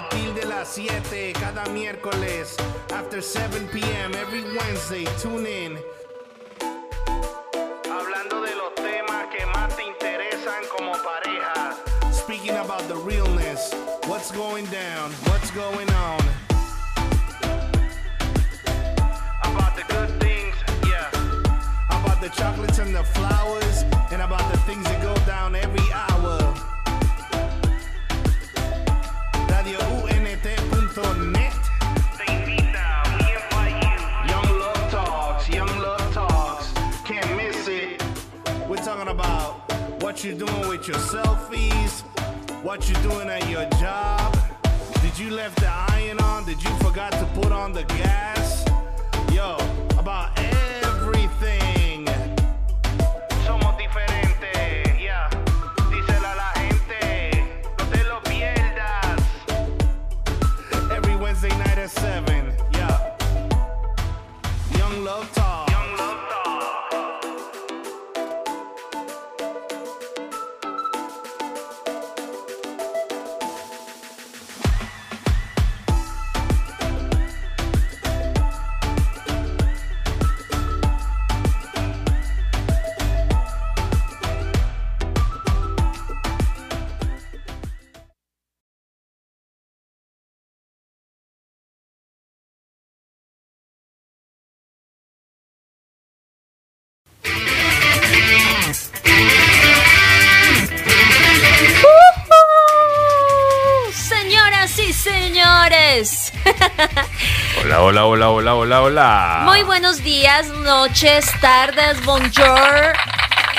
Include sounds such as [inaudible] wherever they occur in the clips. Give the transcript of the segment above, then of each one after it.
partir de las 7 cada miércoles after 7 p.m. every Wednesday. Tune in. Hablando de los temas que más te interesan como pareja. Speaking about the realness what's going down what's going on? About the good things yeah. About the chocolates and the flowers and about the things that go down every hour what you're doing with your selfies, what you're doing at your job. Did you left the iron on? Did you forgot to put on the gas? Yo, about everything. Somos diferentes, yeah. Díselo a la gente, no te lo pierdas. Every Wednesday night at 7, yeah. Young Love Hola, hola, hola, hola, hola, hola. muy buenos días, noches, tardes, bonjour.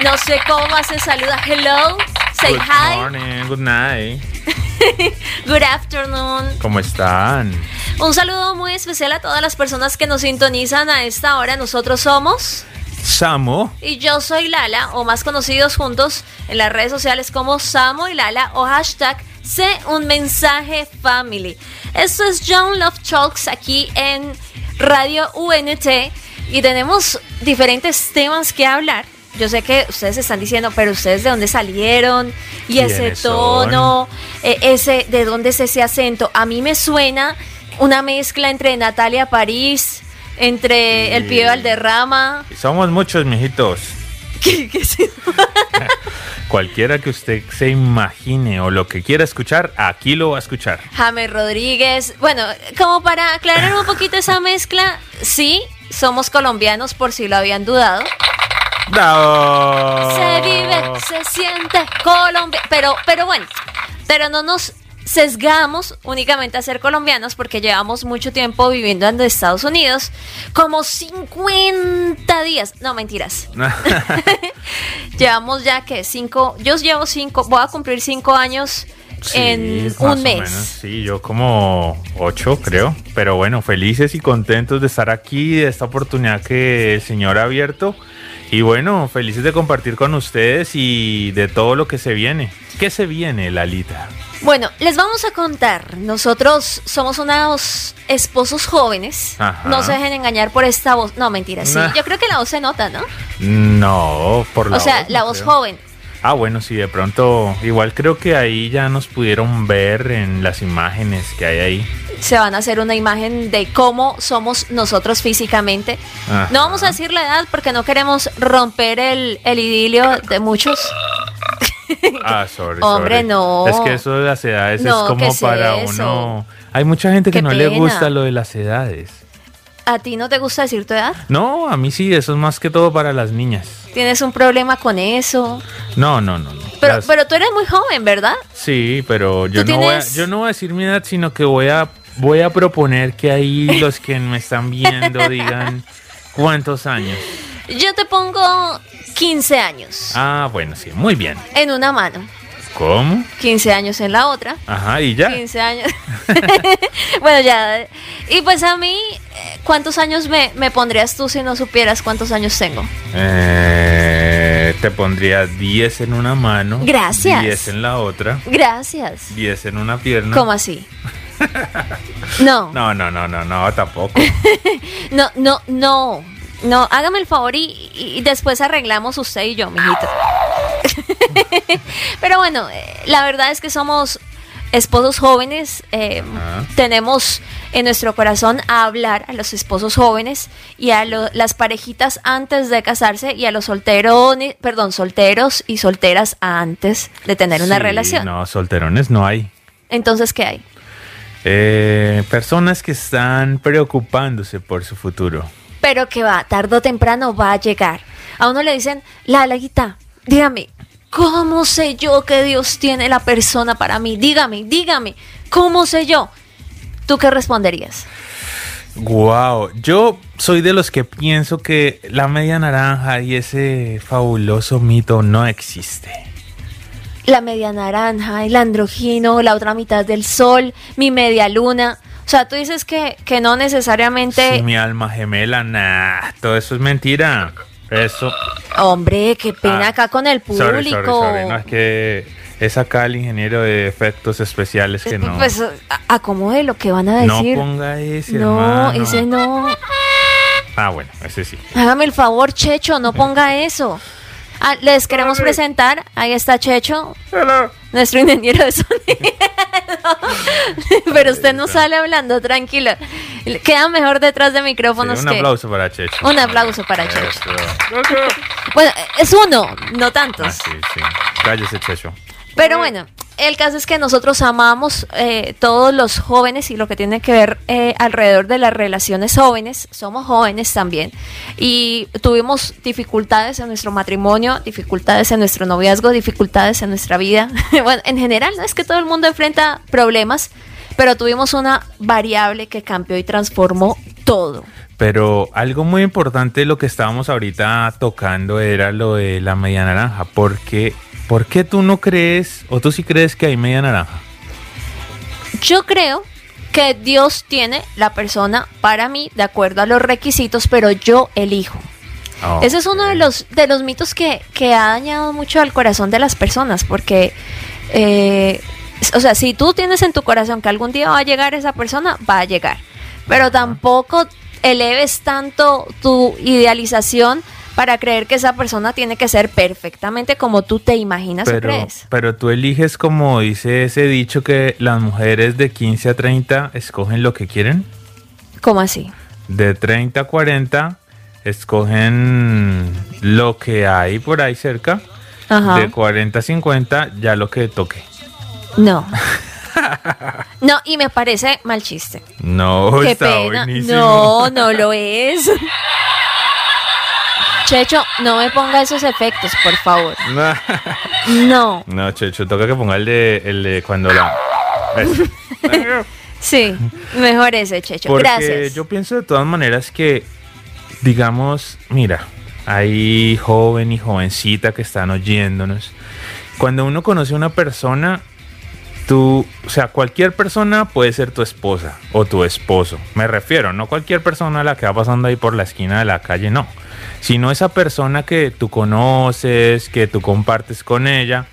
No sé cómo se saluda. Hello, say Good hi, morning, good night. [laughs] good afternoon. ¿Cómo están? Un saludo muy especial a todas las personas que nos sintonizan a esta hora. Nosotros somos Samo. y yo soy Lala, o más conocidos juntos en las redes sociales como Samo y Lala o hashtag Sé un mensaje family. Esto es John Love Talks aquí en Radio UNT y tenemos diferentes temas que hablar. Yo sé que ustedes están diciendo, pero ustedes de dónde salieron y ese ¿Quiénes tono, eh, ese de dónde es ese acento. A mí me suena una mezcla entre Natalia París, entre el Sí. pibe Valderrama. Somos muchos, mijitos. ¿Qué, qué es eso? Cualquiera que usted se imagine o lo que quiera escuchar, aquí lo va a escuchar. James Rodríguez. Bueno, como para aclarar un poquito esa mezcla, sí, somos colombianos por si lo habían dudado. ¡Bravo! Se vive, se siente Colombia. Pero, pero bueno, pero no nos sesgamos únicamente a ser colombianos porque llevamos mucho tiempo viviendo en Estados Unidos, como 50 días. No, mentiras. [laughs] [laughs] Llevamos ya que cinco, yo llevo cinco, voy a cumplir cinco años Sí, en un mes. sí, yo como ocho, creo. Pero bueno, felices y contentos de estar aquí, de esta oportunidad que el Señor ha abierto. Y bueno, felices de compartir con ustedes y de todo lo que se viene. ¿Qué se viene, Lalita? Bueno, les vamos a contar. Nosotros somos unos esposos jóvenes. Ajá. No se dejen engañar por esta voz. No, mentira, sí. Nah. Yo creo que la voz se nota, ¿no? No, por la o sea, voz, la voz creo. joven. Ah, bueno, sí, de pronto, igual creo que ahí ya nos pudieron ver en las imágenes que hay ahí. Se van a hacer una imagen de cómo somos nosotros físicamente. Ajá. No vamos a decir la edad porque no queremos romper el, el idilio de muchos. [laughs] Ah, sorry. Hombre, sorry. no. Es que eso de las edades No, es ¿qué como para uno. Hay mucha gente que Qué no le gusta lo de las edades. ¿A ti no te gusta decir tu edad? No, a mí sí, eso es más que todo para las niñas. ¿Tienes un problema con eso? No, no, no, no. Pero, Las- pero tú eres muy joven, ¿verdad? Sí, pero yo no, voy a, yo no voy a decir mi edad, sino que voy a, voy a proponer que ahí los que me están viendo [laughs] digan cuántos años. Yo te pongo 15 años Ah, bueno, sí, muy bien. en una mano, ¿Cómo? 15 años en la otra. Ajá, y ya. 15 años. [laughs] bueno, ya. Y pues a mí, eh, ¿cuántos años me, me pondrías tú si no supieras cuántos años tengo? Eh, te pondría 10 en una mano. Gracias. 10 en la otra. Gracias. 10 en una pierna. ¿Cómo así? [laughs] No, No, no, no, no, no, tampoco. [laughs] no, no, no. No, hágame el favor y, y después arreglamos usted y yo, mijito. [laughs] Pero bueno, eh, la verdad es que somos esposos jóvenes, eh, Ajá. tenemos en nuestro corazón a hablar a los esposos jóvenes y a lo- las parejitas antes de casarse y a los solteros, perdón, solteros y solteras antes de tener una Sí, relación. No, solterones no hay. Entonces, ¿qué hay? Eh, personas que están preocupándose por su futuro. Pero que va, tarde o temprano va a llegar. A uno le dicen, la laguita, dígame, ¿cómo sé yo que Dios tiene la persona para mí? Dígame, dígame, ¿cómo sé yo? ¿Tú qué responderías? Wow, yo soy de los que pienso que la media naranja y ese fabuloso mito no existe. La media naranja, el androgino, la otra mitad del sol, mi media luna. O sea, tú dices que, que no necesariamente... Sí, mi alma gemela, nah, todo eso es mentira. Eso. Hombre, qué pena Ah, acá con el público. Sorry, sorry, sorry. No, es que es acá el ingeniero de efectos especiales que no. Pues acomode lo que van a no decir. ponga ese, no, hermano. ese no. Ah, bueno, ese sí. Hágame el favor, Checho, no ponga eso. Ah, les queremos presentar, ahí está Checho, nuestro ingeniero de sonido. [laughs] [laughs] Pero usted no sale hablando, tranquilo. Queda mejor detrás de Sí, micrófonos un que... aplauso para Checho. Un aplauso para Checho. Eso. Bueno, es uno, no tantos. Ah, sí, sí. Cállese, Checho. Pero bueno, el caso es que nosotros amamos eh, todos los jóvenes y lo que tiene que ver eh, alrededor de las relaciones jóvenes. Somos jóvenes también. Y tuvimos dificultades en nuestro matrimonio, dificultades en nuestro noviazgo, dificultades en nuestra vida. [laughs] bueno, en general, no es que todo el mundo enfrenta problemas, pero tuvimos una variable que cambió y transformó todo. Pero algo muy importante, lo que estábamos ahorita tocando era lo de la media naranja. ¿Por qué, ¿Por qué tú no crees, o tú sí crees que hay media naranja? Yo creo que Dios tiene la persona para mí de acuerdo a los requisitos, pero yo elijo. Ese es uno de los, de los mitos que, que ha dañado mucho al corazón de las personas, porque, eh, o sea, si tú tienes en tu corazón que algún día va a llegar esa persona, va a llegar. Pero tampoco eleves tanto tu idealización para creer que esa persona tiene que ser perfectamente como tú te imaginas o Pero, crees. pero tú eliges, como dice ese dicho, que las mujeres de 15 a 30 escogen lo que quieren. ¿Cómo así? De 30 a 40 escogen lo que hay por ahí cerca. Ajá. De 40 a 50 ya lo que toque. No. [laughs] No, y me parece mal chiste. No, Qué está pena. buenísimo. No, no lo [laughs] es. Checho, no me ponga esos efectos, por favor. [laughs] No, No. no, Checho, toca que ponga el de, el de cuando la... Eso. [laughs] Sí, mejor ese, Checho. Porque Gracias. yo pienso de todas maneras que, digamos, mira, hay joven y jovencita que están oyéndonos. Cuando uno conoce a una persona, tú, o sea, cualquier persona puede ser tu esposa o tu esposo. Me refiero, no cualquier persona a la que va pasando ahí por la esquina de la calle, no. Sino esa persona que tú conoces, que tú compartes con ella.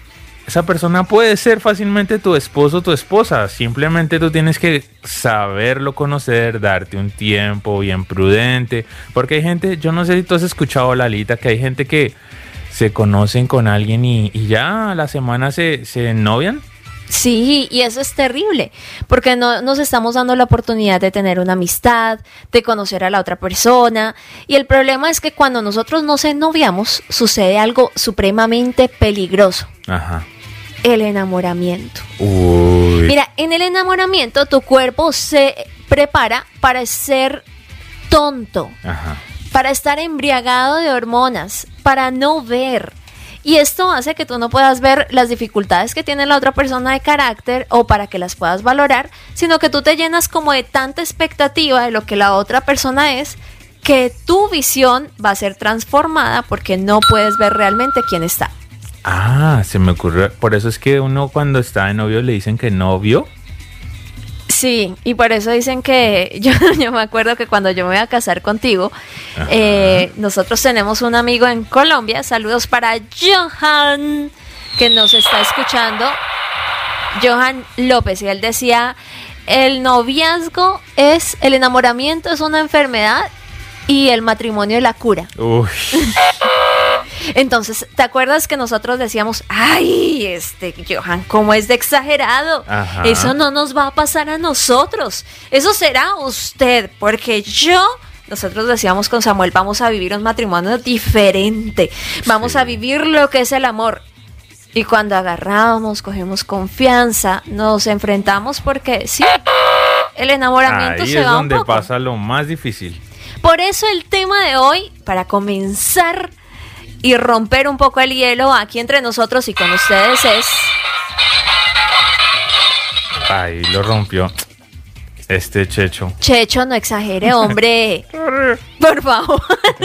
Esa persona puede ser fácilmente tu esposo o tu esposa. Simplemente tú tienes que saberlo conocer, darte un tiempo bien prudente. Porque hay gente, yo no sé si tú has escuchado, Lalita, que hay gente que se conocen con alguien y, ya a la semana se, se novian. Sí, y eso es terrible, porque no nos estamos dando la oportunidad de tener una amistad, de conocer a la otra persona. Y el problema es que cuando nosotros nos ennoviamos, sucede algo supremamente peligroso, Ajá. el enamoramiento. Uy. Mira, en el enamoramiento tu cuerpo se prepara para ser tonto, Ajá. para estar embriagado de hormonas, para no ver. Y esto hace que tú no puedas ver las dificultades que tiene la otra persona de carácter o para que las puedas valorar, sino que tú te llenas como de tanta expectativa de lo que la otra persona es, que tu visión va a ser transformada porque no puedes ver realmente quién está. Ah, se me ocurrió. Por eso es que uno cuando está de novio le dicen que novio. Sí, y por eso dicen que [laughs] yo, yo me acuerdo que cuando yo me voy a casar contigo, eh, nosotros tenemos un amigo en Colombia, saludos para Johan, que nos está escuchando, Johan López, y él decía, el noviazgo es, el enamoramiento es una enfermedad y el matrimonio es la cura. Uy. [laughs] Entonces, ¿te acuerdas que nosotros decíamos, ay, este Johan, ¿cómo es de exagerado? Ajá. Eso no nos va a pasar a nosotros. Eso será usted, porque yo... Nosotros decíamos con Samuel, vamos a vivir un matrimonio diferente, vamos Sí. a vivir lo que es el amor. Y cuando agarramos, cogemos confianza, nos enfrentamos porque sí, el enamoramiento Ahí se es va un donde poco. pasa lo más difícil. Por eso el tema de hoy, para comenzar y romper un poco el hielo aquí entre nosotros y con ustedes es Ahí lo rompió este Checho. Checho, no exagere, hombre. [laughs] Por favor.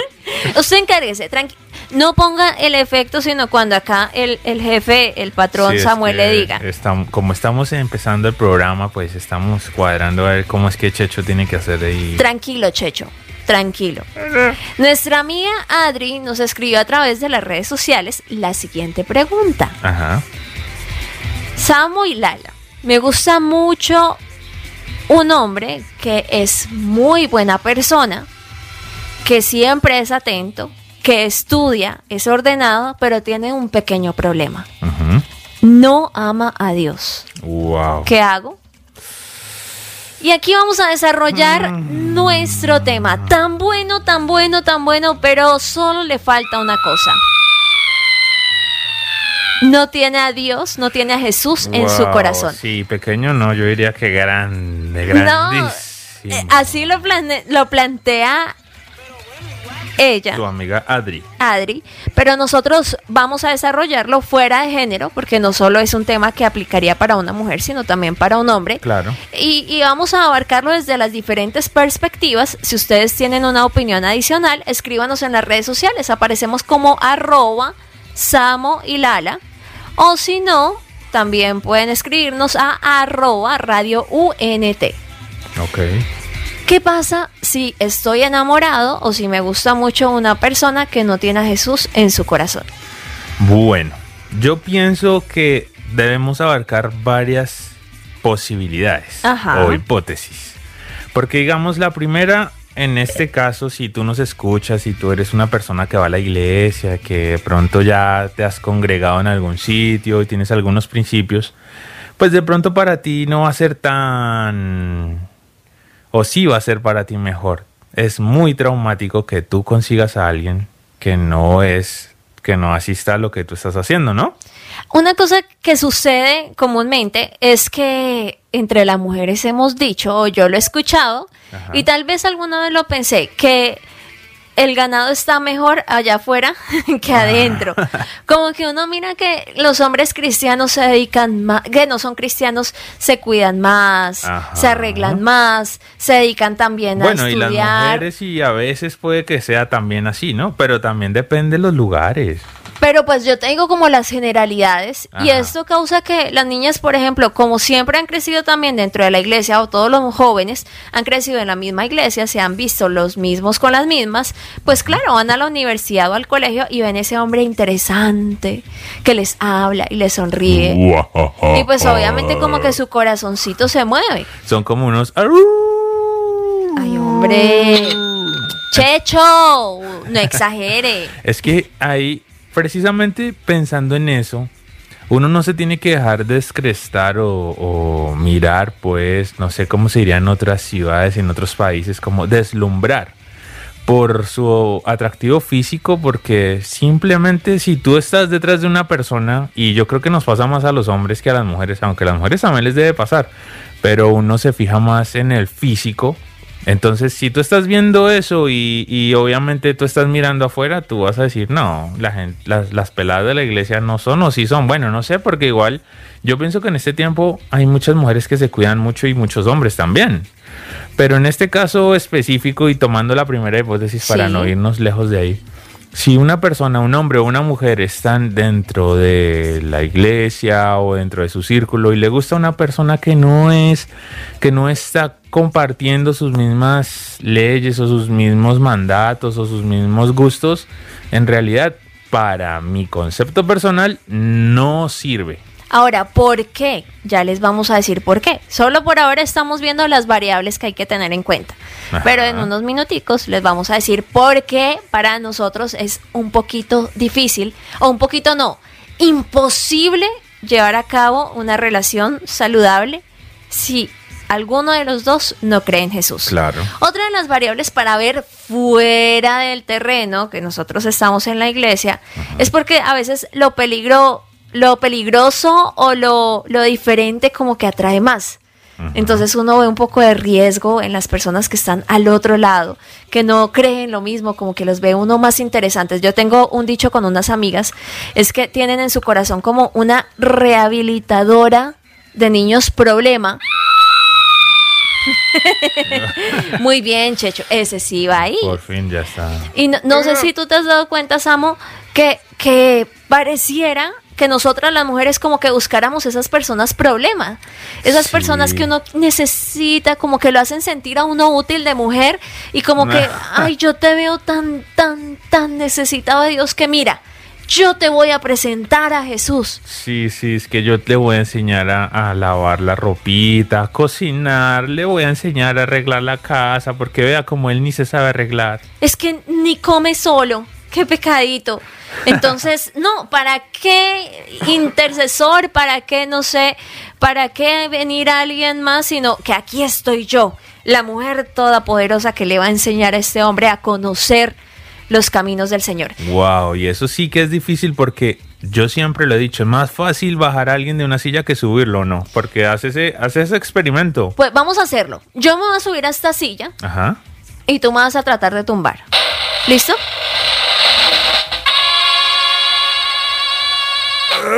[laughs] Usted encárguese, tranqui. No ponga el efecto, sino cuando acá el, el jefe, el patrón Sí, Samuel le diga. estam- como estamos empezando el programa, pues estamos cuadrando a ver cómo es que Checho tiene que hacer ahí. Tranquilo, Checho. Tranquilo. Nuestra amiga Adri nos escribió a través de las redes sociales la siguiente pregunta. Ajá. Samo y Lala. Me gusta mucho un hombre que es muy buena persona, que siempre es atento, que estudia, es ordenado, pero tiene un pequeño problema. No ama a Dios. Wow. ¿Qué hago? Y aquí vamos a desarrollar Mm. nuestro tema. Tan bueno, tan bueno, tan bueno, pero solo le falta una cosa. No tiene a Dios, no tiene a Jesús en su corazón. Sí, pequeño no, yo diría que grande, No, grandísimo. eh, así lo, plane- lo plantea ella, Tu amiga Adri. Adri, pero nosotros vamos a desarrollarlo fuera de género, porque no solo es un tema que aplicaría para una mujer, sino también para un hombre. Claro. Y, y vamos a abarcarlo desde las diferentes perspectivas. Si ustedes tienen una opinión adicional, escríbanos en las redes sociales. Aparecemos como arroba Samo y Lala. O si no, también pueden escribirnos a arroba radio UNT. Ok. ¿Qué pasa si estoy enamorado o si me gusta mucho una persona que no tiene a Jesús en su corazón? Bueno, yo pienso que debemos abarcar varias posibilidades Ajá. o hipótesis. Porque digamos, la primera, en este caso, si tú nos escuchas, si tú eres una persona que va a la iglesia, que de pronto ya te has congregado en algún sitio y tienes algunos principios, pues de pronto para ti no va a ser tan... o sí va a ser para ti mejor. Es muy traumático que tú consigas a alguien que no es, que no asista a lo que tú estás haciendo, ¿no? Una cosa que sucede comúnmente es que entre las mujeres hemos dicho, o yo lo he escuchado, Ajá. y tal vez alguna vez lo pensé, que el ganado está mejor allá afuera [laughs] que adentro. Como que uno mira que los hombres cristianos se dedican más, que no son cristianos, se cuidan más, Ajá. se arreglan más, se dedican también a Bueno, y las estudiar. mujeres y a veces puede que sea también así, ¿no? Pero también depende de los lugares. Pero pues yo tengo como las generalidades y esto causa que las niñas, por ejemplo, como siempre han crecido también dentro de la iglesia o todos los jóvenes han crecido en la misma iglesia, se han visto los mismos con las mismas, pues claro, van a la universidad o al colegio y ven ese hombre interesante que les habla y les sonríe. Y pues obviamente como que su corazoncito se mueve. Son como unos... Ay, hombre. Checho, no exagere. Es que ahí, precisamente pensando en eso, uno no se tiene que dejar descrestar o, o mirar, pues, no sé cómo se diría en otras ciudades, en otros países, como deslumbrar por su atractivo físico, porque simplemente si tú estás detrás de una persona, y yo creo que nos pasa más a los hombres que a las mujeres, aunque a las mujeres también les debe pasar, pero uno se fija más en el físico. Entonces, si tú estás viendo eso y, obviamente tú estás mirando afuera, tú vas a decir, no, las, las peladas de la iglesia no son o sí son. Bueno, no sé, porque igual yo pienso que en este tiempo hay muchas mujeres que se cuidan mucho y muchos hombres también. Pero en este caso específico y tomando la primera hipótesis para Sí. no irnos lejos de ahí, si una persona, un hombre o una mujer están dentro de la iglesia o dentro de su círculo y le gusta una persona que no es, que no está compartiendo sus mismas leyes o sus mismos mandatos o sus mismos gustos, en realidad para mi concepto personal no sirve. Ahora, ¿por qué? Ya les vamos a decir por qué. Solo por ahora estamos viendo las variables que hay que tener en cuenta. Ajá. Pero en unos minuticos les vamos a decir por qué para nosotros es un poquito difícil, o un poquito no, imposible llevar a cabo una relación saludable si alguno de los dos no cree en Jesús. Claro. Otra de las variables para ver fuera del terreno, que nosotros estamos en la iglesia, es porque a veces lo peligro, lo peligroso o lo, lo diferente como que atrae más. Entonces uno ve un poco de riesgo en las personas que están al otro lado, que no creen lo mismo, como que los ve uno más interesantes. Yo tengo un dicho con unas amigas, es que tienen en su corazón como una rehabilitadora de niños problema. [laughs] Muy bien, Checho, ese sí va ahí. Por fin ya está. Y no, no sé si tú te has dado cuenta, Samo, que, que pareciera que nosotras las mujeres como que buscáramos esas personas problema, esas Sí. personas que uno necesita, como que lo hacen sentir a uno útil de mujer y como que, [laughs] ay, yo te veo tan, tan, tan necesitado de Dios que mira, yo te voy a presentar a Jesús. Sí, sí, es que yo le voy a enseñar a, a lavar la ropita, a cocinar, le voy a enseñar a arreglar la casa, porque vea como él ni se sabe arreglar. Es que ni come solo. Qué pecadito. Entonces, [laughs] no, ¿para qué intercesor? ¿Para qué, no sé, para qué venir a alguien más? Sino que aquí estoy yo, la mujer todopoderosa que le va a enseñar a este hombre a conocer los caminos del Señor. Wow, y eso sí que es difícil porque yo siempre lo he dicho, es más fácil bajar a alguien de una silla que subirlo, ¿no? Porque hace ese, hace ese experimento. Pues vamos a hacerlo. Yo me voy a subir a esta silla Ajá. y tú me vas a tratar de tumbar. ¿Listo?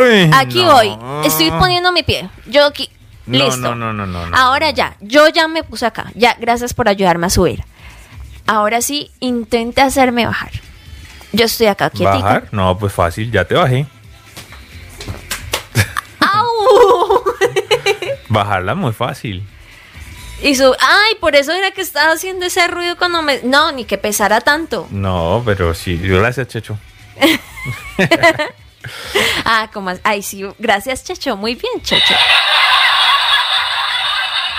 Uy, Aquí no. voy. Estoy poniendo mi pie. Yo aquí. No, Listo. no, no, no, no, no. Ahora ya. Yo ya me puse acá. Ya, gracias por ayudarme a subir. Ahora sí, intente hacerme bajar. Yo estoy acá quietica. ¿Bajar? No, pues fácil, ya te bajé. ¡Au! [laughs] Bajarla muy fácil. Y su, ay, por eso era que estaba haciendo ese ruido cuando me. No, ni que pesara tanto. No, pero sí, gracias, Checho. [laughs] [laughs] Ah, como. Ay, sí, gracias, Checho. Muy bien, Checho.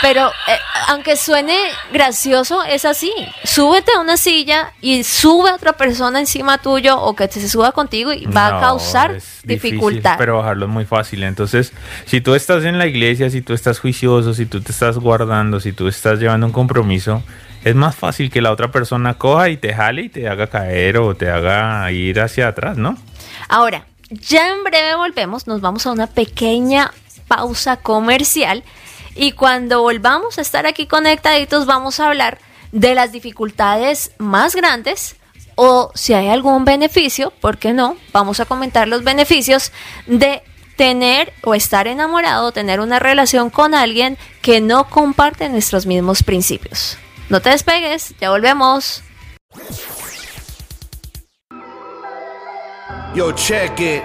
Pero, eh, aunque suene gracioso, es así. Súbete a una silla y sube a otra persona encima tuyo o que se suba contigo y va a causar difícil, dificultad. pero bajarlo es muy fácil. Entonces, si tú estás en la iglesia, si tú estás juicioso, si tú te estás guardando, si tú estás llevando un compromiso, es más fácil que la otra persona coja y te jale y te haga caer o te haga ir hacia atrás, ¿no? Ahora, ya en breve volvemos, nos vamos a una pequeña pausa comercial y cuando volvamos a estar aquí conectaditos vamos a hablar de las dificultades más grandes o si hay algún beneficio, ¿por qué no? Vamos a comentar los beneficios de tener o estar enamorado, tener una relación con alguien que no comparte nuestros mismos principios. No te despegues, ya volvemos. Yo, check it.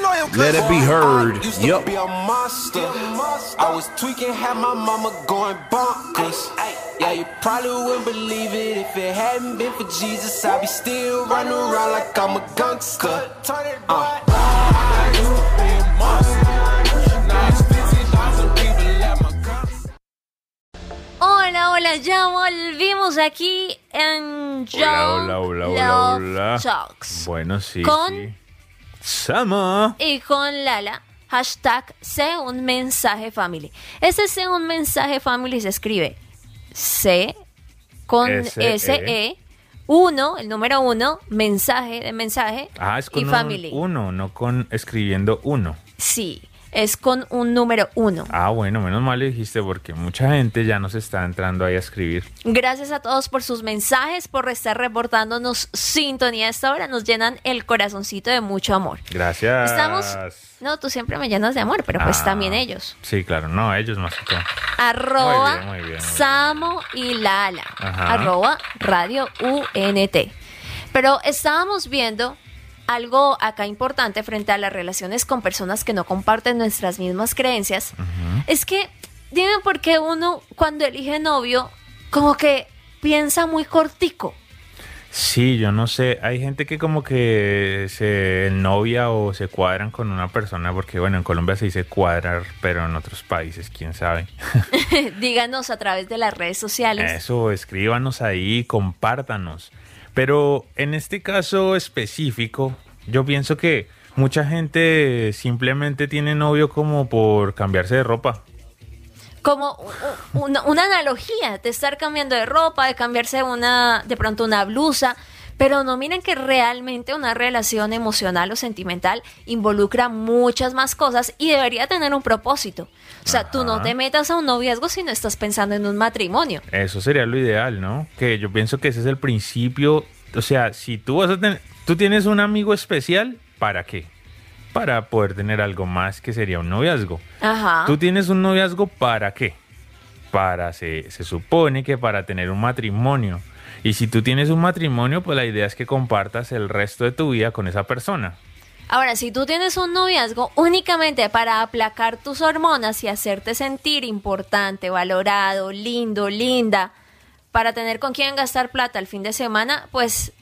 let it be heard. Yup. be a monster. I was tweaking, had my mama going bonkers. Yeah, you probably wouldn't believe it if it hadn't been for Jesus. I'd be still running around like I'm a gangster. Uh. Hola, hola, ya volvimos aquí en Young Hola, hola, hola, Love hola, hola. Talks. Bueno, sí. Con- sí. Sama. Y con Lala, hashtag sé un mensaje family. Ese sé un mensaje family se escribe C con S-E. S-E, uno, el número uno, mensaje de mensaje Ah, es con y un family. uno, no con escribiendo uno. Sí, es con un número uno. Ah, bueno, menos mal lo dijiste porque mucha gente ya nos está entrando ahí a escribir. Gracias a todos por sus mensajes, por estar reportándonos sintonía a esta hora. Nos llenan el corazoncito de mucho amor. Gracias. Estamos. No, tú siempre me llenas de amor, pero pues Ah, también ellos. Sí, claro, no, ellos más que todo. Arroba Muy bien, muy bien, muy bien. Samo y Lala. Ajá. Arroba Radio UNT. Pero estábamos viendo algo acá importante frente a las relaciones con personas que no comparten nuestras mismas creencias. Es que, dime por qué uno cuando elige novio, como que piensa muy cortico. Sí, yo no sé, hay gente que como que se novia o se cuadran con una persona, porque bueno, en Colombia se dice cuadrar, pero en otros países, quién sabe. [laughs] [laughs] Díganos a través de las redes sociales. Eso, escríbanos ahí, compártanos. Pero en este caso específico, yo pienso que mucha gente simplemente tiene novio como por cambiarse de ropa. como una, una analogía de estar cambiando de ropa, de cambiarse una, de pronto una blusa, pero no miren que realmente una relación emocional o sentimental involucra muchas más cosas y debería tener un propósito. O sea, tú no te metas a un noviazgo si no estás pensando en un matrimonio. Eso sería lo ideal, ¿no? Que yo pienso que ese es el principio. O sea, si tú vas a tener, tú tienes un amigo especial, ¿para qué? Para poder tener algo más que sería un noviazgo. Ajá. Tú tienes un noviazgo para qué? Para, se, se supone que para tener un matrimonio. Y si tú tienes un matrimonio, pues la idea es que compartas el resto de tu vida con esa persona. Ahora, si tú tienes un noviazgo únicamente para aplacar tus hormonas y hacerte sentir importante, valorado, lindo, linda, para tener con quién gastar plata el fin de semana, pues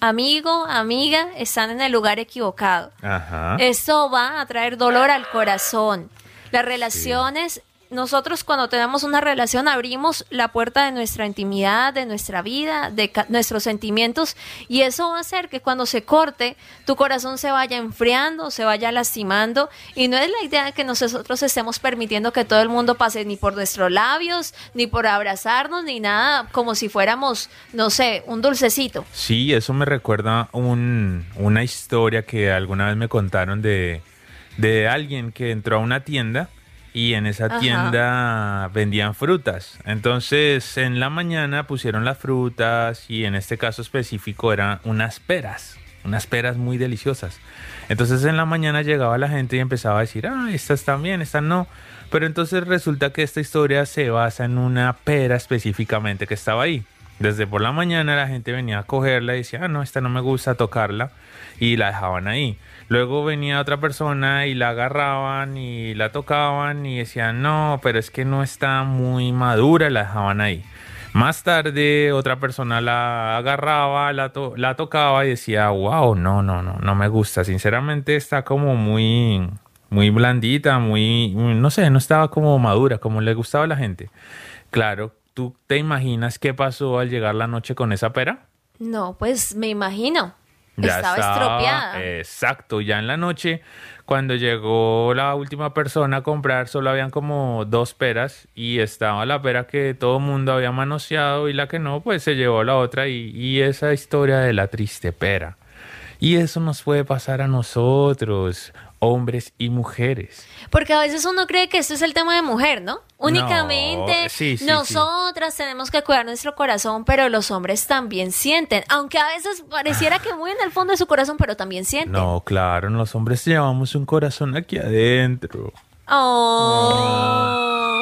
amigo, amiga, están en el lugar equivocado. Ajá. Esto va a traer dolor al corazón. Las relaciones, nosotros cuando tenemos una relación abrimos la puerta de nuestra intimidad, de nuestra vida, de nuestros sentimientos y eso va a hacer que cuando se corte tu corazón se vaya enfriando, se vaya lastimando y no es la idea que nosotros estemos permitiendo que todo el mundo pase ni por nuestros labios, ni por abrazarnos, ni nada como si fuéramos, no sé, un dulcecito. Sí, eso me recuerda un- una historia que alguna vez me contaron de, de alguien que entró a una tienda y en esa Ajá. tienda vendían frutas. Entonces en la mañana pusieron las frutas y en este caso específico eran unas peras, unas peras muy deliciosas. Entonces en la mañana llegaba la gente y empezaba a decir, ah, estas están bien, estas no. Pero entonces resulta que esta historia se basa en una pera específicamente que estaba ahí. Desde por la mañana la gente venía a cogerla y decía, ah, no, esta no me gusta tocarla y la dejaban ahí. Luego venía otra persona y la agarraban y la tocaban y decían, no, pero es que no está muy madura, la dejaban ahí. Más tarde otra persona la agarraba, la, to- la tocaba y decía, wow, no, no, no, no me gusta. Sinceramente está como muy, muy blandita, muy- no sé, no estaba como madura, como le gustaba a la gente. Claro, ¿tú te imaginas qué pasó al llegar la noche con esa pera? No, pues me imagino. Estaba estropeada. Exacto, ya en la noche, cuando llegó la última persona a comprar, solo habían como dos peras y estaba la pera que todo el mundo había manoseado y la que no, pues se llevó la otra y, y esa historia de la triste pera. Y eso nos puede pasar a nosotros, hombres y mujeres. Porque a veces uno cree que este es el tema de mujer, ¿no? Únicamente sí, sí, sí. nosotras tenemos que cuidar nuestro corazón, pero los hombres también sienten. Aunque a veces pareciera que muy en el fondo de su corazón, pero también sienten. No, claro, los hombres llevamos un corazón aquí adentro. Oh.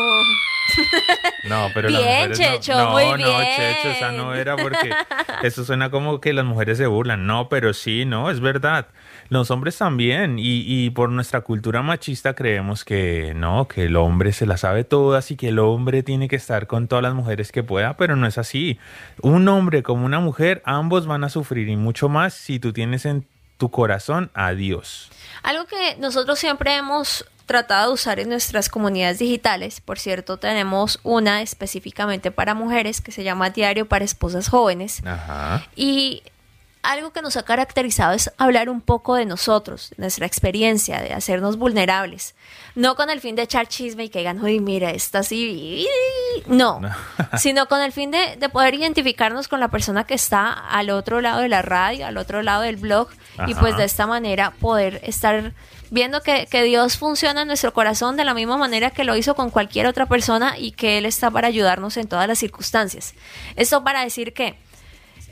[laughs] No, pero las Bien, mujeres no. Checho, no, muy no, bien. Checho, esa no era porque [laughs] eso suena como que las mujeres se burlan. No, pero sí, no, es verdad. Los hombres también. Y, y por nuestra cultura machista creemos que no, que el hombre se la sabe todas y que el hombre tiene que estar con todas las mujeres que pueda, pero no es así. Un hombre como una mujer, ambos van a sufrir y mucho más si tú tienes en tu corazón a Dios. Algo que nosotros siempre hemos tratado de usar en nuestras comunidades digitales, por cierto, tenemos una específicamente para mujeres que se llama Diario para Esposas Jóvenes. Ajá. Y algo que nos ha caracterizado es hablar un poco de nosotros, de nuestra experiencia, de hacernos vulnerables. No con el fin de echar chisme y que digan, uy, mira, está así. No, [laughs] sino con el fin de, de, poder identificarnos con la persona que está al otro lado de la radio, al otro lado del blog, y pues de esta manera poder estar viendo que, que, Dios funciona en nuestro corazón de la misma manera que lo hizo con cualquier otra persona y que Él está para ayudarnos en todas las circunstancias. Esto para decir que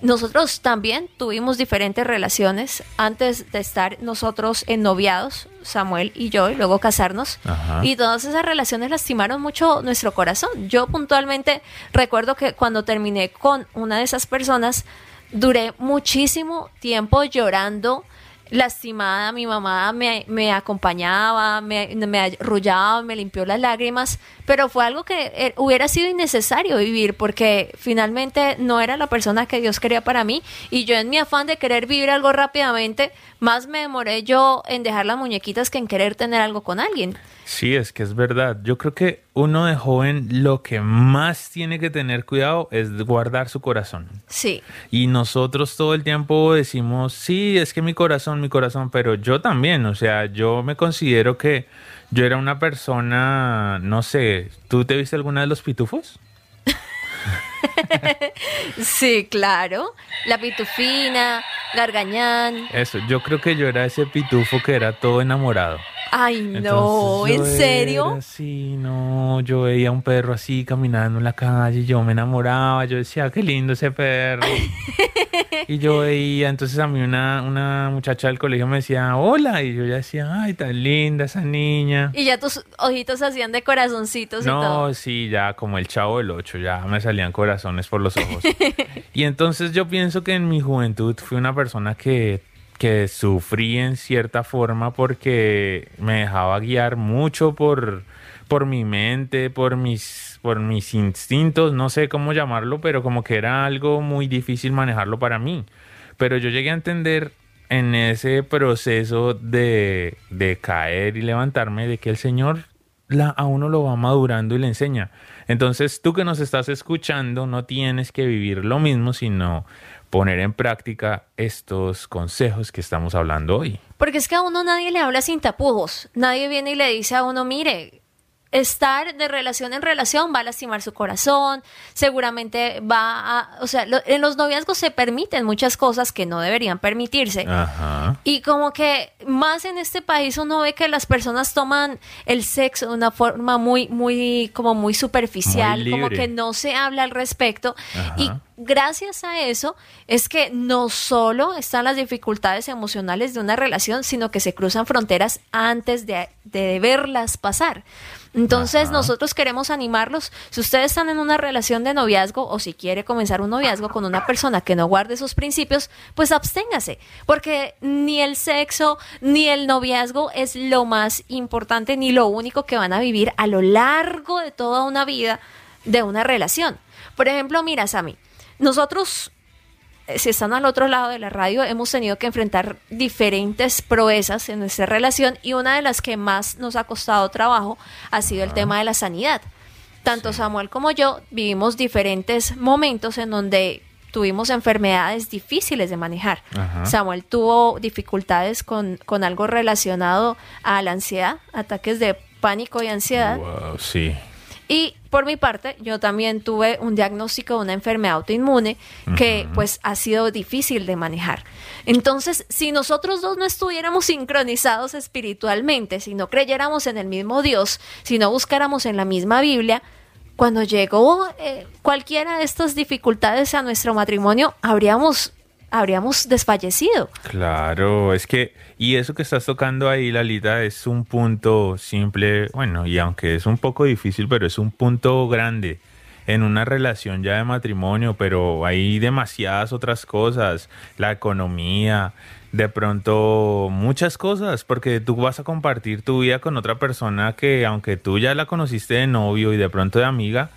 nosotros también tuvimos diferentes relaciones antes de estar nosotros en noviados, Samuel y yo, y luego casarnos. Ajá. Y todas esas relaciones lastimaron mucho nuestro corazón. Yo puntualmente recuerdo que cuando terminé con una de esas personas, duré muchísimo tiempo llorando lastimada, mi mamá me, me acompañaba, me, me, arrullaba, me limpió las lágrimas, pero fue algo que eh, hubiera sido innecesario vivir porque finalmente no era la persona que Dios quería para mí y yo en mi afán de querer vivir algo rápidamente, más me demoré yo en dejar las muñequitas que en querer tener algo con alguien. Sí, es que es verdad. Yo creo que uno de joven lo que más tiene que tener cuidado es guardar su corazón. Sí. Y nosotros todo el tiempo decimos, sí, es que mi corazón, mi corazón, pero yo también, o sea, yo me considero que yo era una persona, no sé, ¿tú te viste alguna de los pitufos? [laughs] sí, claro. La pitufina, Gargañán. Eso, yo creo que yo era ese pitufo que era todo enamorado. Ay, no, ¿en serio? Sí, no, yo veía un perro así caminando en la calle, y yo me enamoraba, yo decía, qué lindo ese perro. [laughs] y yo veía, entonces a mí una, una muchacha del colegio me decía, hola, y yo ya decía, ay, tan linda esa niña. Y ya tus ojitos hacían de corazoncitos no, y todo. No, sí, ya como el chavo del 8, ya me salían corazones por los ojos. [laughs] y entonces yo pienso que en mi juventud fui una persona que que sufrí en cierta forma porque me dejaba guiar mucho por, por mi mente, por mis, por mis instintos, no sé cómo llamarlo, pero como que era algo muy difícil manejarlo para mí. Pero yo llegué a entender en ese proceso de, de caer y levantarme de que el Señor a uno lo va madurando y le enseña. Entonces tú que nos estás escuchando no tienes que vivir lo mismo, sino poner en práctica estos consejos que estamos hablando hoy. Porque es que a uno nadie le habla sin tapujos. Nadie viene y le dice a uno, mire, estar de relación en relación va a lastimar su corazón, seguramente va a, o sea, lo, en los noviazgos se permiten muchas cosas que no deberían permitirse. Ajá. Y como que más en este país uno ve que las personas toman el sexo de una forma muy, muy, como muy superficial, Muy como que no se habla al respecto. Ajá. Y gracias a eso es que no solo están las dificultades emocionales de una relación, sino que se cruzan fronteras antes de, de verlas pasar. Entonces Ajá. nosotros queremos animarlos. Si ustedes están en una relación de noviazgo o si quiere comenzar un noviazgo con una persona que no guarde sus principios, pues absténgase, porque ni el sexo ni el noviazgo es lo más importante ni lo único que van a vivir a lo largo de toda una vida de una relación. Por ejemplo, mira, Sammy, nosotros si están al otro lado de la radio, hemos tenido que enfrentar diferentes proezas en nuestra relación y una de las que más nos ha costado trabajo ha sido el tema de la sanidad. Tanto Samuel como yo vivimos diferentes momentos en donde tuvimos enfermedades difíciles de manejar. Ajá. Samuel tuvo dificultades con, con algo relacionado a la ansiedad, ataques de pánico y ansiedad. Wow, sí. Y por mi parte, yo también tuve un diagnóstico de una enfermedad autoinmune que pues ha sido difícil de manejar. Entonces, si nosotros dos no estuviéramos sincronizados espiritualmente, si no creyéramos en el mismo Dios, si no buscáramos en la misma Biblia, cuando llegó eh, cualquiera de estas dificultades a nuestro matrimonio, habríamos, habríamos desfallecido. Claro, es que, y eso que estás tocando ahí, Lalita, es un punto simple, bueno, y aunque es un poco difícil, pero es un punto grande en una relación ya de matrimonio, pero hay demasiadas otras cosas, la economía, de pronto muchas cosas, porque tú vas a compartir tu vida con otra persona que aunque tú ya la conociste de novio y de pronto de amiga,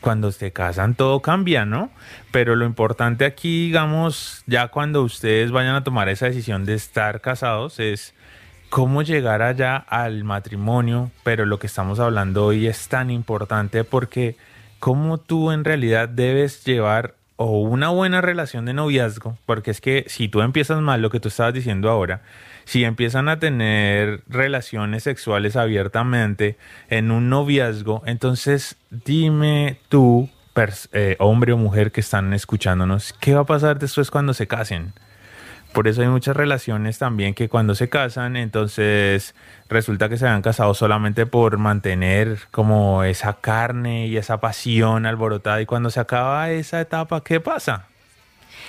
cuando se casan todo cambia, ¿no? Pero lo importante aquí, digamos, ya cuando ustedes vayan a tomar esa decisión de estar casados es cómo llegar allá al matrimonio, pero lo que estamos hablando hoy es tan importante porque cómo tú en realidad debes llevar o una buena relación de noviazgo, porque es que si tú empiezas mal, lo que tú estabas diciendo ahora, si empiezan a tener relaciones sexuales abiertamente en un noviazgo, entonces dime tú, eh, hombre o mujer que están escuchándonos, ¿qué va a pasar después cuando se casen? Por eso hay muchas relaciones también que cuando se casan, entonces resulta que se han casado solamente por mantener como esa carne y esa pasión alborotada. Y cuando se acaba esa etapa, ¿qué pasa?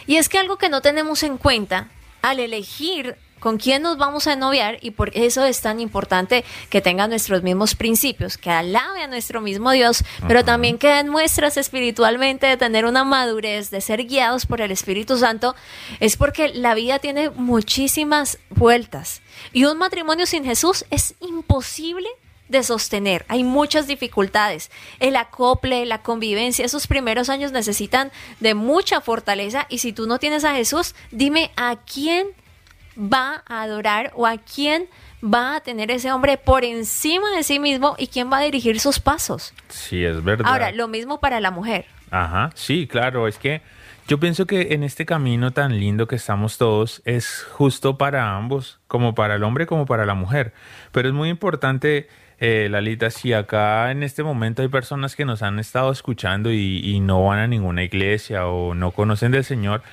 Y es que algo que no tenemos en cuenta al elegir con quién nos vamos a noviar y por eso es tan importante que tenga nuestros mismos principios, que alabe a nuestro mismo Dios, pero también que den muestras espiritualmente de tener una madurez, de ser guiados por el Espíritu Santo, es porque la vida tiene muchísimas vueltas y un matrimonio sin Jesús es imposible de sostener. Hay muchas dificultades. El acople, la convivencia, esos primeros años necesitan de mucha fortaleza y si tú no tienes a Jesús, dime a quién va a adorar o a quién va a tener ese hombre por encima de sí mismo y quién va a dirigir sus pasos. Sí, es verdad. Ahora, lo mismo para la mujer. Ajá, sí, claro, es que yo pienso que en este camino tan lindo que estamos todos es justo para ambos, como para el hombre como para la mujer. Pero es muy importante, eh, Lalita, si acá en este momento hay personas que nos han estado escuchando y, y no van a ninguna iglesia o no conocen del Señor,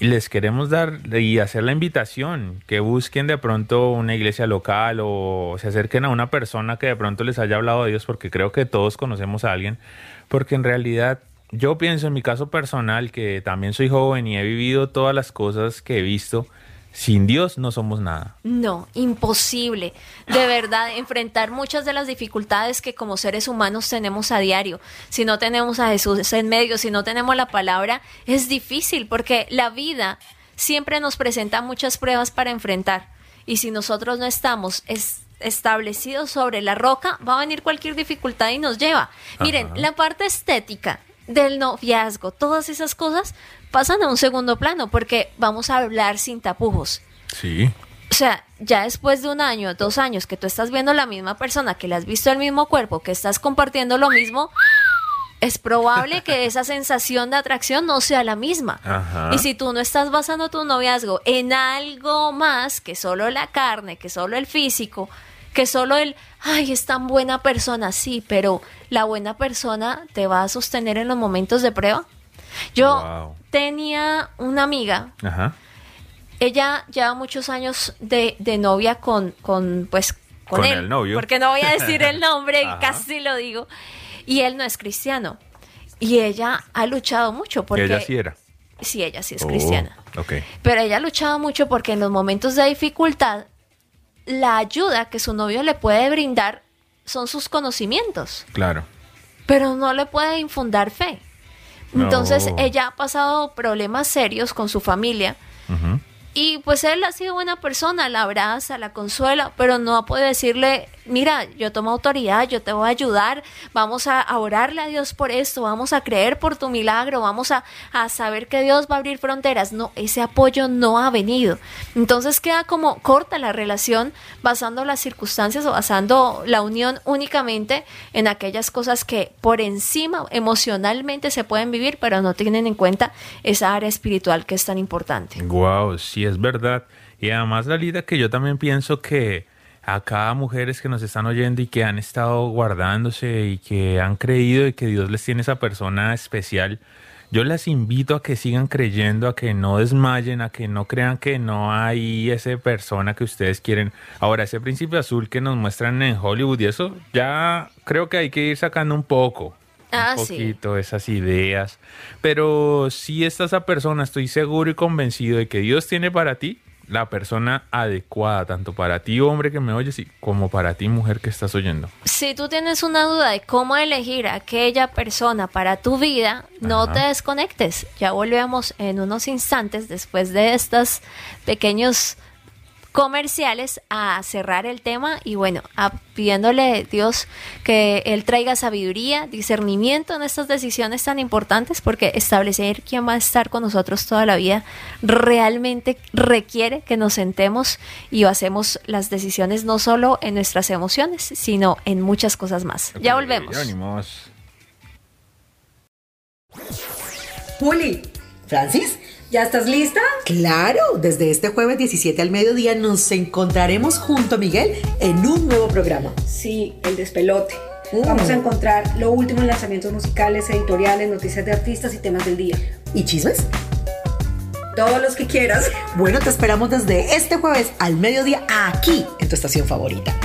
y les queremos dar y hacer la invitación que busquen de pronto una iglesia local o se acerquen a una persona que de pronto les haya hablado de Dios, porque creo que todos conocemos a alguien, porque en realidad yo pienso en mi caso personal que también soy joven y he vivido todas las cosas que he visto sin Dios no somos nada. No, imposible. De verdad, enfrentar muchas de las dificultades que como seres humanos tenemos a diario. Si no tenemos a Jesús en medio, si no tenemos la palabra, es difícil porque la vida siempre nos presenta muchas pruebas para enfrentar. Y si nosotros no estamos establecidos sobre la roca, va a venir cualquier dificultad y nos lleva. Miren, la parte estética del noviazgo, todas esas cosas pasan a un segundo plano porque vamos a hablar sin tapujos. Sí. O sea, ya después de un año, dos años que tú estás viendo la misma persona, que le has visto el mismo cuerpo, que estás compartiendo lo mismo, es probable que esa [laughs] sensación de atracción no sea la misma. Y si tú no estás basando tu noviazgo en algo más que solo la carne, que solo el físico, que solo el, ay, es tan buena persona, sí, pero la buena persona te va a sostener en los momentos de prueba. Yo tenía una amiga, ella lleva muchos años de, novia con, con, pues, con, él, el novio. porque no voy a decir el [laughs] nombre, casi lo digo, y él no es cristiano. Y ella ha luchado mucho porque... Ella sí era. Sí, ella sí es cristiana. Oh, pero ella ha luchado mucho porque en los momentos de dificultad la ayuda que su novio le puede brindar son sus conocimientos. Claro. Pero no le puede infundar fe. Entonces ella ha pasado problemas serios con su familia y pues él ha sido buena persona, la abraza, la consuela, pero no ha podido decirle, mira, yo tomo autoridad, yo te voy a ayudar, vamos a, orarle a Dios por esto, vamos a creer por tu milagro, vamos a, a, saber que Dios va a abrir fronteras. No, ese apoyo no ha venido. Entonces queda como corta la relación basando las circunstancias o basando la unión únicamente en aquellas cosas que por encima emocionalmente se pueden vivir, pero no tienen en cuenta esa área espiritual que es tan importante. Wow, sí es verdad. Y además, Lalita, que yo también pienso que a cada mujeres que nos están oyendo y que han estado guardándose y que han creído y que Dios les tiene esa persona especial, yo las invito a que sigan creyendo, a que no desmayen, a que no crean que no hay esa persona que ustedes quieren. Ahora, ese príncipe azul que nos muestran en Hollywood y eso, ya creo que hay que ir sacando un poco. Ah, un poquito esas ideas. Pero si estás esa persona, estoy seguro y convencido de que Dios tiene para ti la persona adecuada, tanto para ti, hombre que me oyes, como para ti, mujer que estás oyendo. Si tú tienes una duda de cómo elegir a aquella persona para tu vida, no te desconectes. Ya volvemos en unos instantes después de estos pequeños comerciales a cerrar el tema y bueno, a, pidiéndole Dios que Él traiga sabiduría, discernimiento en estas decisiones tan importantes porque establecer quién va a estar con nosotros toda la vida realmente requiere que nos sentemos y hacemos las decisiones no solo en nuestras emociones, sino en muchas cosas más. Ya volvemos. Juli, Francis, ¿Ya estás lista? claro, desde este jueves 17 al mediodía nos encontraremos junto a Miguel en un nuevo programa. Sí, el despelote. Mm. Vamos a encontrar lo último en lanzamientos musicales, editoriales, noticias de artistas y temas del día. ¿Y chismes? Todos los que quieras. Bueno, te esperamos desde este jueves al mediodía aquí en tu estación favorita.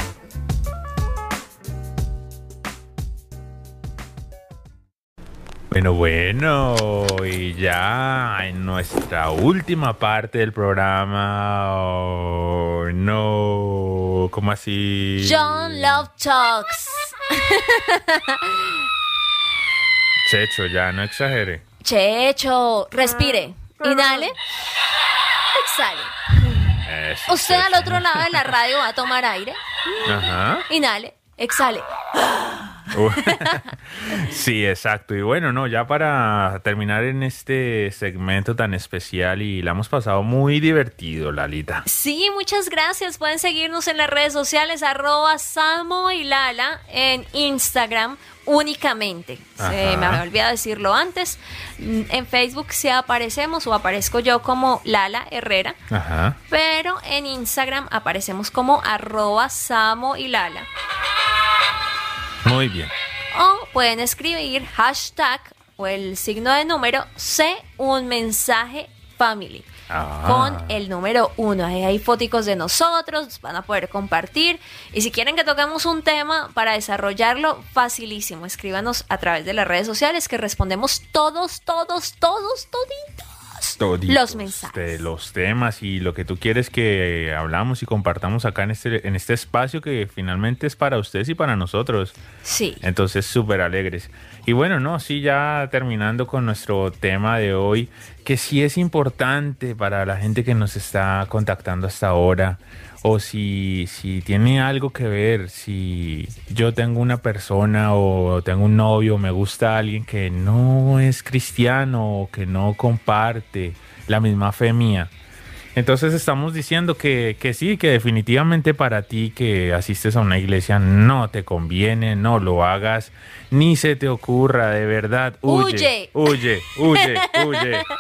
Bueno, bueno, y ya en nuestra última parte del programa, oh, no, ¿cómo así? John Love Talks. Checho, ya no exagere. Checho, respire. Inhale. Exhale. Eso, Usted al otro lado de la radio va a tomar aire. Ajá. Inhale. Exhale. [laughs] Sí, exacto. Y bueno, no, ya para terminar en este segmento tan especial y la hemos pasado muy divertido, Lalita. Sí, muchas gracias. Pueden seguirnos en las redes sociales, arroba Samo y Lala en Instagram únicamente. Se me había olvidado decirlo antes. En Facebook sí aparecemos o aparezco yo como Lala Herrera. Ajá. Pero en Instagram aparecemos como arroba Samo y Lala. Muy bien. O pueden escribir hashtag o el signo de número C un mensaje family. Ah. Con el número uno. Ahí hay foticos de nosotros, van a poder compartir. Y si quieren que toquemos un tema para desarrollarlo, facilísimo. Escríbanos a través de las redes sociales que respondemos todos, todos, todos, toditos. Toditos Los mensajes. De los temas y lo que tú quieres que hablamos y compartamos acá en este, en este espacio que finalmente es para ustedes y para nosotros. Sí. Entonces, súper alegres. Y bueno, no, sí, ya terminando con nuestro tema de hoy, que sí es importante para la gente que nos está contactando hasta ahora, o si, si tiene algo que ver, si yo tengo una persona o tengo un novio, me gusta alguien que no es cristiano o que no comparte la misma fe mía. Entonces estamos diciendo que, que sí, que definitivamente para ti que asistes a una iglesia no te conviene, no lo hagas, ni se te ocurra, de verdad. Huye, huye, huye, huye. [laughs]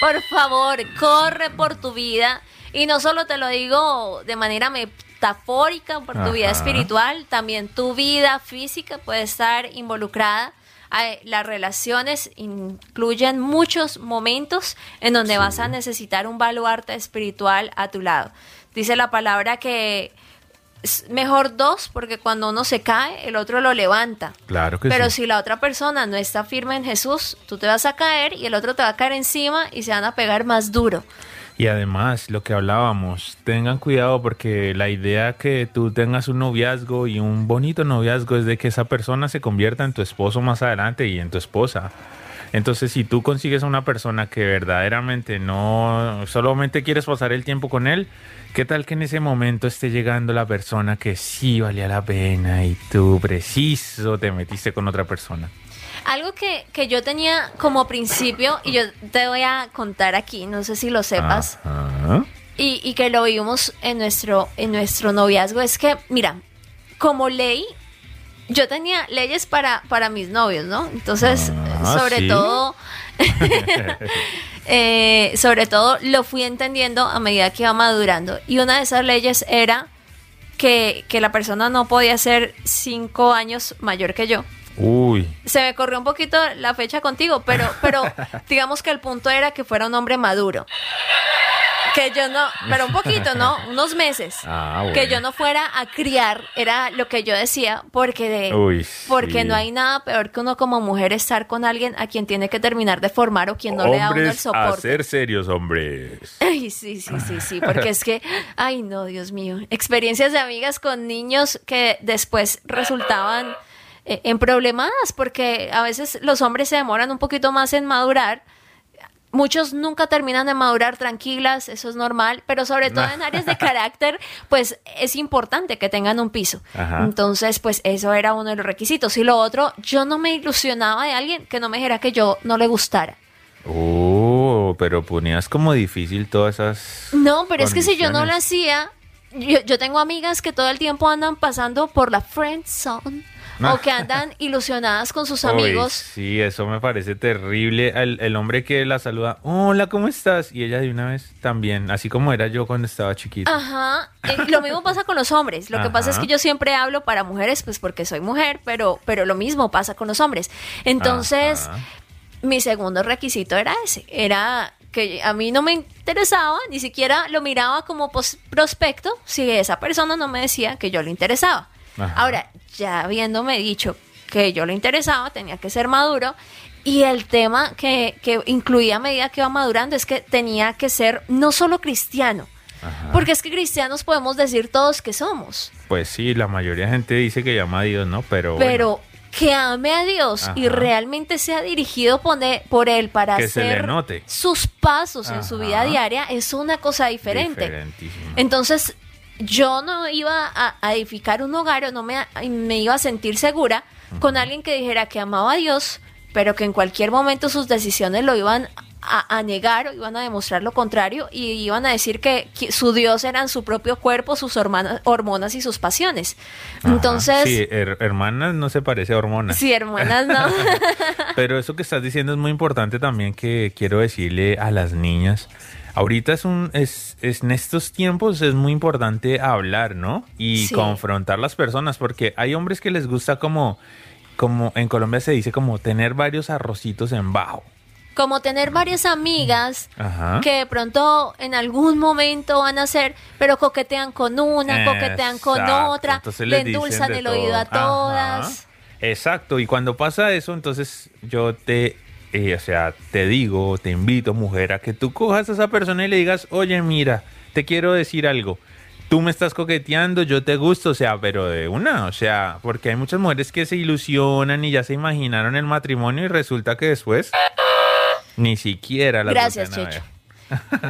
Por favor, corre por tu vida. Y no solo te lo digo de manera metafórica, por tu vida espiritual, también tu vida física puede estar involucrada. Las relaciones incluyen muchos momentos en donde vas a necesitar un baluarte espiritual a tu lado. Dice la palabra que es mejor dos porque cuando uno se cae, el otro lo levanta. Claro que Pero sí. si la otra persona no está firme en Jesús, tú te vas a caer y el otro te va a caer encima y se van a pegar más duro. Y además, lo que hablábamos, tengan cuidado porque la idea que tú tengas un noviazgo y un bonito noviazgo es de que esa persona se convierta en tu esposo más adelante y en tu esposa. Entonces, si tú consigues a una persona que verdaderamente no solamente quieres pasar el tiempo con él, ¿qué tal que en ese momento esté llegando la persona que sí valía la pena y tú preciso te metiste con otra persona? Algo que, que yo tenía como principio, y yo te voy a contar aquí, no sé si lo sepas, Ajá. y, y que lo vimos en nuestro, en nuestro noviazgo, es que, mira, como ley, yo tenía leyes para, para mis novios, ¿no? Entonces, Ah, sobre ¿sí? todo, [laughs] [laughs] eh, sobre todo lo fui entendiendo a medida que iba madurando. Y una de esas leyes era que, que la persona no podía ser cinco años mayor que yo. Uy, Se me corrió un poquito la fecha contigo, pero, pero [laughs] digamos que el punto era que fuera un hombre maduro. Que yo no, pero un poquito, ¿no? [laughs] Unos meses. Ah, bueno. Que yo no fuera a criar, era lo que yo decía, porque de, Uy, porque sí. no hay nada peor que uno como mujer estar con alguien a quien tiene que terminar de formar o quien no le da uno el hombres a soporte. ser serios, hombres. [laughs] Ay, sí, sí, sí, sí, porque es que, ay, no, Dios mío, experiencias de amigas con niños que después resultaban eh, en problemadas, porque a veces los hombres se demoran un poquito más en madurar. Muchos nunca terminan de madurar tranquilas, eso es normal, pero sobre todo en áreas de carácter, pues es importante que tengan un piso. Ajá. Entonces, pues eso era uno de los requisitos. Y lo otro, yo no me ilusionaba de alguien que no me dijera que yo no le gustara. Oh, pero ponías como difícil todas esas. No, pero es que si yo no lo hacía, yo, yo tengo amigas que todo el tiempo andan pasando por la friend zone, o que andan [laughs] ilusionadas con sus Uy, amigos. sí, eso me parece terrible. El, el hombre que la saluda, hola, ¿cómo estás? Y ella de una vez también, así como era yo cuando estaba chiquita. Ajá, eh, lo mismo pasa con los hombres. Lo que pasa es que yo siempre hablo para mujeres, pues porque soy mujer, pero, pero lo mismo pasa con los hombres. Entonces, Ajá. mi segundo requisito era ese, era que a mí no me interesaba, ni siquiera lo miraba como prospecto si esa persona no me decía que yo le interesaba. Ajá. Ahora, ya habiéndome dicho que yo le interesaba, tenía que ser maduro. Y el tema que, que incluía a medida que iba madurando es que tenía que ser no solo cristiano, Ajá. porque es que cristianos podemos decir todos que somos, Pues sí, la mayoría de gente dice que llama a Dios, ¿no? Pero, pero que ame a Dios y realmente sea dirigido por Él para Que hacer note. sus pasos en su vida diaria es una cosa diferente. Entonces, yo no iba a, a edificar un hogar o no me, me iba a sentir segura con alguien que dijera que amaba a Dios, pero que en cualquier momento sus decisiones lo iban a, a negar o iban a demostrar lo contrario y iban a decir que, que su Dios eran su propio cuerpo, sus hormona- hormonas y sus pasiones. Ajá. Entonces, Sí, her- hermanas no se parece a hormonas. sí, hermanas, no. [laughs] Pero eso que estás diciendo es muy importante también que quiero decirle a las niñas. Ahorita es un es, es- en estos tiempos es muy importante hablar, ¿no? Y Sí. confrontar las personas porque hay hombres que les gusta como como en Colombia se dice como tener varios arrocitos en bajo. Como tener varias amigas Ajá. que de pronto en algún momento van a ser, pero coquetean con una, coquetean con otra, Entonces le endulzan el oído a. Ajá. todas. Exacto, y cuando pasa eso, entonces yo te, eh, o sea, te digo, te invito, mujer, a que tú cojas a esa persona y le digas, oye, mira, te quiero decir algo. Tú me estás coqueteando, yo te gusto, o sea, pero de una, o sea, porque hay muchas mujeres que se ilusionan y ya se imaginaron el matrimonio y resulta que después ni siquiera las Gracias, Checho.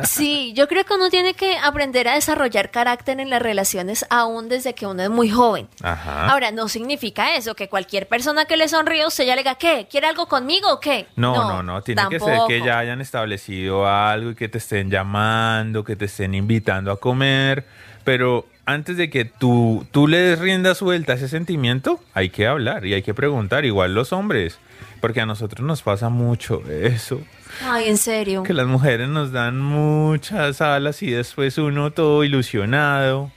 Sí, yo creo que uno tiene que aprender a desarrollar carácter en las relaciones aún desde que uno es muy joven. Ajá. Ahora, no significa eso, que cualquier persona que le sonríe, usted ya le diga, ¿qué? ¿Quiere algo conmigo o qué? No, no, no, tiene que ser que ya hayan establecido algo y que te estén llamando, que te estén invitando a comer, pero antes de que tú, tú le des rienda suelta a ese sentimiento, hay que hablar y hay que preguntar, igual los hombres, porque a nosotros nos pasa mucho eso, Ay, en serio. que las mujeres nos dan muchas alas y después uno todo ilusionado.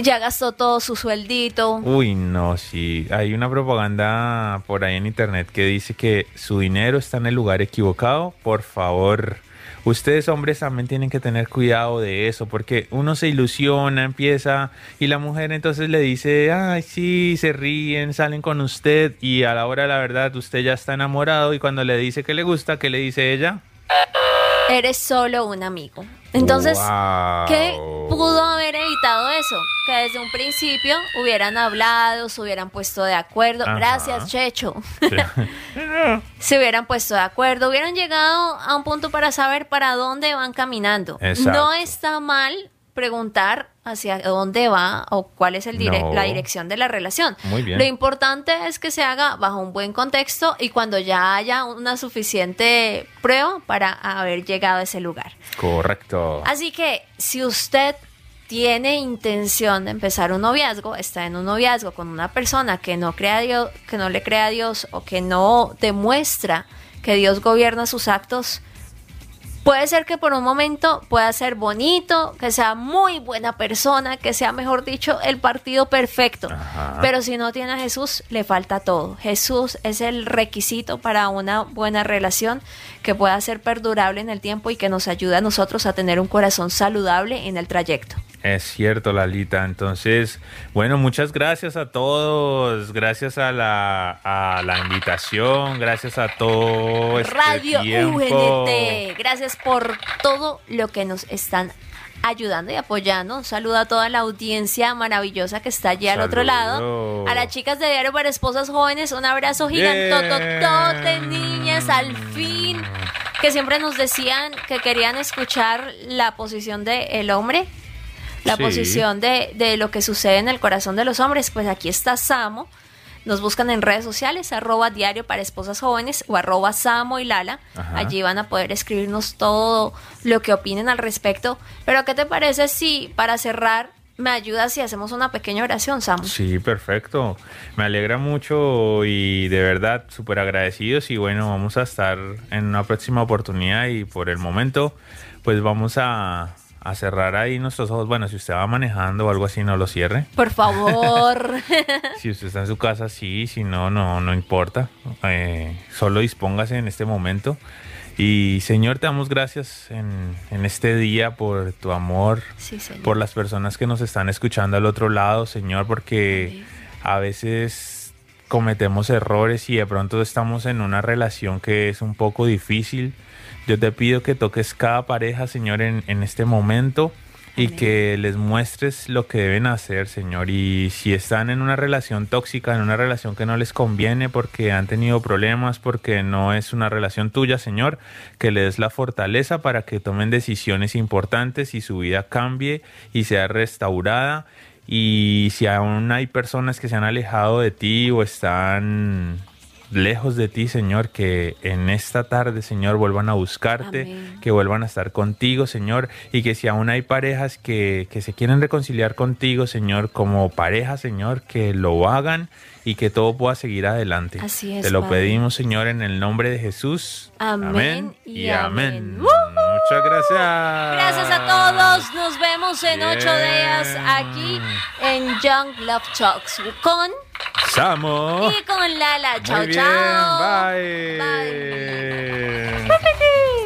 Ya gastó todo su sueldito. Uy, no, sí. Hay una propaganda por ahí en internet que dice que su dinero está en el lugar equivocado. Por favor, ustedes hombres también tienen que tener cuidado de eso, porque uno se ilusiona, empieza, y la mujer entonces le dice, ay, sí, se ríen, salen con usted, y a la hora de la verdad usted ya está enamorado, y cuando le dice que le gusta, ¿qué le dice ella? Eres solo un amigo. Entonces, Wow. ¿qué pudo haber evitado eso? Que desde un principio hubieran hablado, se hubieran puesto de acuerdo. Ajá. Gracias, Checho. Sí. [laughs] se hubieran puesto de acuerdo, hubieran llegado a un punto para saber para dónde van caminando. Exacto. No está mal preguntar hacia dónde va o cuál es el dire- No. la dirección de la relación. Muy bien. Lo importante es que se haga bajo un buen contexto y cuando ya haya una suficiente prueba para haber llegado a ese lugar. Correcto. Así que si usted tiene intención de empezar un noviazgo, está en un noviazgo con una persona que no crea a Dios, que no le crea a Dios o que no demuestra que Dios gobierna sus actos, puede ser que por un momento pueda ser bonito, que sea muy buena persona, que sea, mejor dicho, el partido perfecto. Ajá. Pero si no tiene a Jesús, le falta todo. Jesús es el requisito para una buena relación que pueda ser perdurable en el tiempo y que nos ayude a nosotros a tener un corazón saludable en el trayecto. Es cierto, Lalita. Entonces, bueno, muchas gracias a todos. Gracias a la, a la invitación. Gracias a todo este Radio tiempo. UNT, gracias por todo lo que nos están ayudando y apoyando. Un saludo a toda la audiencia maravillosa que está allí al otro lado. A las chicas de Diario para Esposas Jóvenes, un abrazo gigantototote, niñas, al fin. Que siempre nos decían que querían escuchar la posición del hombre, la Sí. posición de, de lo que sucede en el corazón de los hombres. Pues aquí está Samo. Nos buscan en redes sociales, arroba diario para esposas jóvenes o arroba Samo y Lala. Ajá. Allí van a poder escribirnos todo lo que opinen al respecto. Pero ¿qué te parece si para cerrar me ayudas si hacemos una pequeña oración, Samu. Sí, perfecto. Me alegra mucho y de verdad súper agradecidos y bueno, vamos a estar en una próxima oportunidad y por el momento pues vamos a, a cerrar ahí nuestros ojos. Bueno, si usted va manejando o algo así, no lo cierre. Por favor. [laughs] Si usted está en su casa, sí, si no, no, no importa. Eh, solo dispóngase en este momento. Y Señor, te damos gracias en, en este día por tu amor, Sí, Señor. por las personas que nos están escuchando al otro lado, Señor, porque a veces cometemos errores y de pronto estamos en una relación que es un poco difícil. Yo te pido que toques cada pareja, Señor, en, en este momento y Amén. que les muestres lo que deben hacer, Señor. Y si están en una relación tóxica, en una relación que no les conviene porque han tenido problemas, porque no es una relación tuya, Señor, que les des la fortaleza para que tomen decisiones importantes y su vida cambie y sea restaurada. Y si aún hay personas que se han alejado de ti o están lejos de ti, Señor, que en esta tarde, Señor, vuelvan a buscarte, Amén. que vuelvan a estar contigo, Señor, y que si aún hay parejas que, que se quieren reconciliar contigo, Señor, como pareja, Señor, que lo hagan y que todo pueda seguir adelante. Así es, Te lo Padre. pedimos, Señor, en el nombre de Jesús. Amén y amén. Muchas gracias. Gracias a todos. Nos vemos en ocho días aquí en Young Love Talks con Samo y con Lala. Chao, chao. Bye. Bye. [laughs]